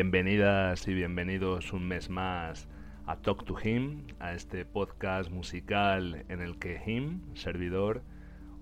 Bienvenidas y bienvenidos un mes más a Talk to Him, a este podcast musical en el que Him, servidor,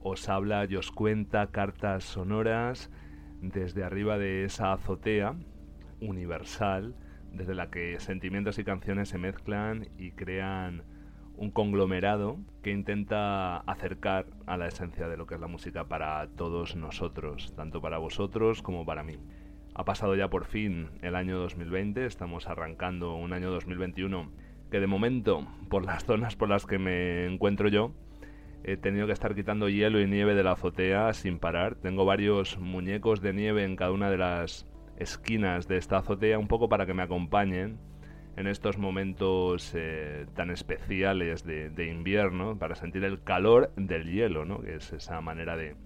os habla y os cuenta cartas sonoras desde arriba de esa azotea universal desde la que sentimientos y canciones se mezclan y crean un conglomerado que intenta acercar a la esencia de lo que es la música para todos nosotros, tanto para vosotros como para mí. Ha pasado ya por fin el año 2020, estamos arrancando un año 2021 que de momento, por las zonas por las que me encuentro yo, he tenido que estar quitando hielo y nieve de la azotea sin parar. Tengo varios muñecos de nieve en cada una de las esquinas de esta azotea, un poco para que me acompañen en estos momentos eh, tan especiales de, invierno, para sentir el calor del hielo, ¿no? que es esa manera de,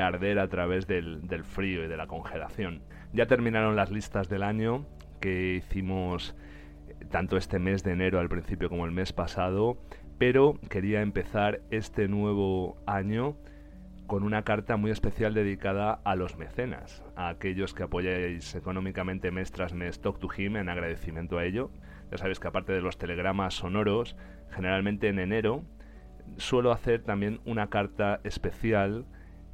arder a través del, frío y de la congelación. Ya terminaron las listas del año que hicimos eh, tanto este mes de enero al principio como el mes pasado, pero quería empezar este nuevo año con una carta muy especial dedicada a los mecenas, a aquellos que apoyáis económicamente mes tras mes Talk to Him en agradecimiento a ello. Ya sabéis que aparte de los telegramas sonoros, generalmente en enero suelo hacer también una carta especial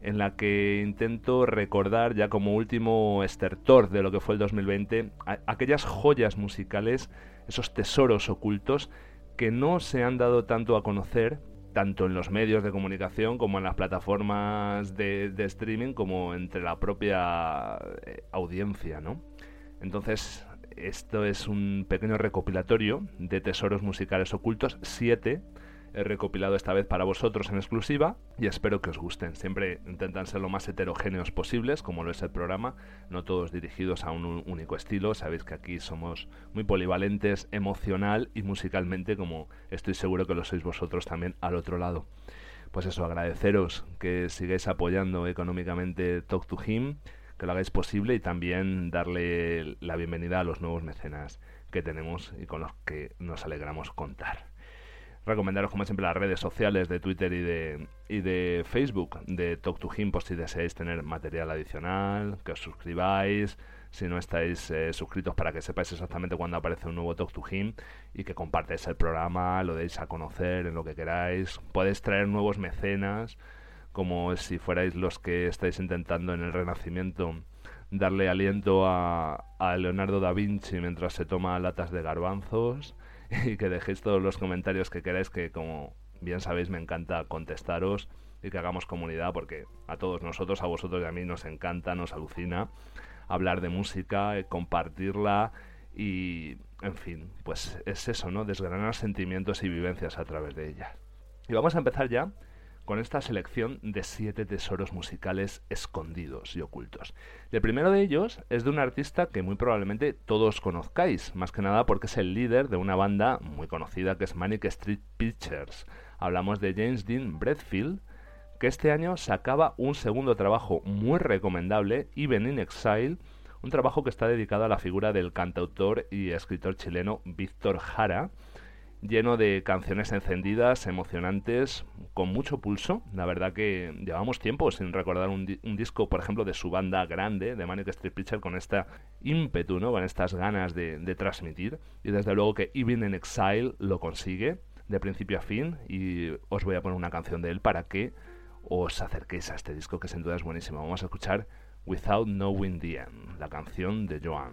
en la que intento recordar ya como último estertor de lo que fue el 2020 aquellas joyas musicales, esos tesoros ocultos que no se han dado tanto a conocer tanto en los medios de comunicación como en las plataformas de, streaming como entre la propia eh, audiencia, ¿no? Entonces, esto es un pequeño recopilatorio de tesoros musicales ocultos, siete, he recopilado esta vez para vosotros en exclusiva y espero que os gusten. Siempre intentan ser lo más heterogéneos posibles, como lo es el programa, no todos dirigidos a un único estilo. Sabéis que aquí somos muy polivalentes emocional y musicalmente, como estoy seguro que lo sois vosotros también al otro lado. Pues eso, agradeceros que sigáis apoyando económicamente Talk to Him, que lo hagáis posible y también darle la bienvenida a los nuevos mecenas que tenemos y con los que nos alegramos contar recomendaros como siempre las redes sociales de Twitter y de, y de Facebook de Talk to Him por si deseáis tener material adicional, que os suscribáis, si no estáis eh, suscritos para que sepáis exactamente cuando aparece un nuevo Talk to Him y que compartáis el programa, lo deis a conocer en lo que queráis. Podéis traer nuevos mecenas, como si fuerais los que estáis intentando en el Renacimiento darle aliento a, a Leonardo da Vinci mientras se toma latas de garbanzos y que dejéis todos los comentarios que queráis, que como bien sabéis me encanta contestaros y que hagamos comunidad, porque a todos nosotros, a vosotros y a mí nos encanta, nos alucina hablar de música, eh, compartirla y, en fin, pues es eso, ¿no? Desgranar sentimientos y vivencias a través de ella. Y vamos a empezar ya con esta selección de siete tesoros musicales escondidos y ocultos. El primero de ellos es de un artista que muy probablemente todos conozcáis, más que nada porque es el líder de una banda muy conocida que es Manic Street Pictures. Hablamos de James Dean Bradfield, que este año sacaba un segundo trabajo muy recomendable, Even in Exile, un trabajo que está dedicado a la figura del cantautor y escritor chileno Víctor Jara, lleno de canciones encendidas, emocionantes, con mucho pulso. La verdad que llevamos tiempo sin recordar un, disco, por ejemplo, de su banda grande, de Manic Street Preacher, con esta ímpetu, ¿no? con estas ganas de, de transmitir. Y desde luego que Even in Exile lo consigue de principio a fin. Y os voy a poner una canción de él para que os acerquéis a este disco, que sin duda es buenísimo. Vamos a escuchar Without Knowing the End, la canción de Joan.